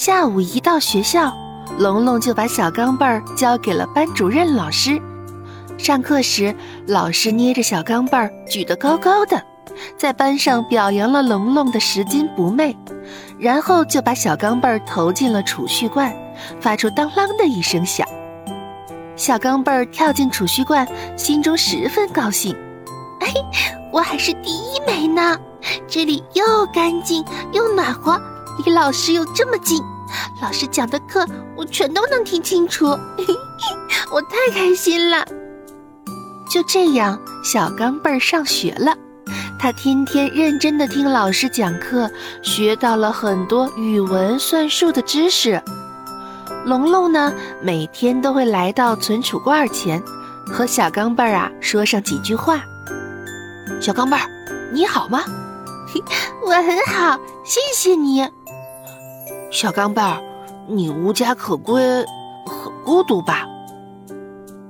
下午一到学校，龙龙就把小钢镚儿交给了班主任老师。上课时，老师捏着小钢镚儿举得高高的，在班上表扬了龙龙的拾金不昧，然后就把小钢镚儿投进了储蓄罐，发出当啷的一声响。小钢镚儿跳进储蓄罐，心中十分高兴。哎，我还是第一枚呢！这里又干净又暖和，离老师又这么近，老师讲的课我全都能听清楚，我太开心了。就这样，小钢镚儿上学了。他天天认真的听老师讲课，学到了很多语文、算术的知识。龙龙呢，每天都会来到存储罐前，和小钢镚儿啊说上几句话。小钢镚儿，你好吗？我很好，谢谢你。小钢镚儿，你无家可归，很孤独吧？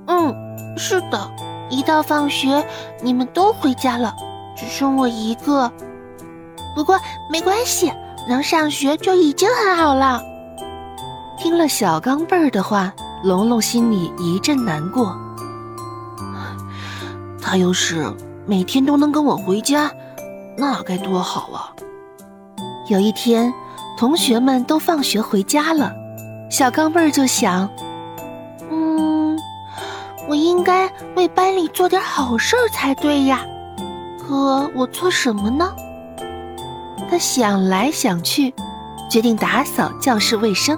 嗯，是的。一到放学，你们都回家了，只剩我一个。不过没关系，能上学就已经很好了。听了小钢镚儿的话，龙龙心里一阵难过。他要是每天都能跟我回家，那该多好啊！有一天，同学们都放学回家了，小钢镚儿就想。嗯我应该为班里做点好事才对呀，可我做什么呢？他想来想去，决定打扫教室卫生。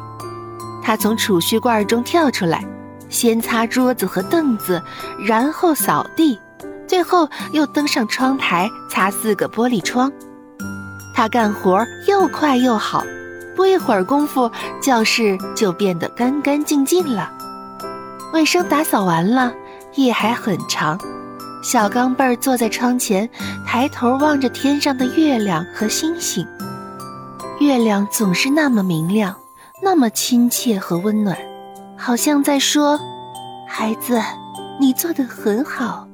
他从储蓄罐中跳出来，先擦桌子和凳子，然后扫地，最后又登上窗台擦四个玻璃窗。他干活又快又好，不一会儿功夫，教室就变得干干净净了。卫生打扫完了，夜还很长。小钢镚儿坐在窗前，抬头望着天上的月亮和星星。月亮总是那么明亮，那么亲切和温暖，好像在说：“孩子，你做的很好。”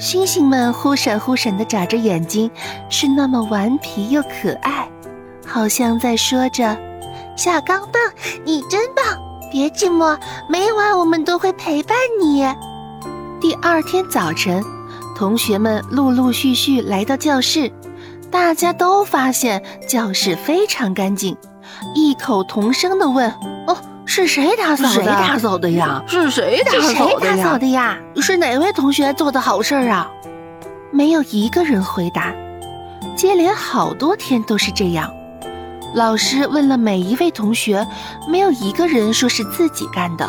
星星们忽闪忽闪地眨着眼睛，是那么顽皮又可爱，好像在说着：“小钢蹦，你真棒。”别寂寞，每晚我们都会陪伴你。第二天早晨，同学们陆陆续续来到教室，大家都发现教室非常干净，异口同声地问：“，是谁打扫的？谁打扫的呀？是谁打扫的呀？是哪位同学做的好事啊？”没有一个人回答，接连好多天都是这样。老师问了每一位同学，没有一个人说是自己干的。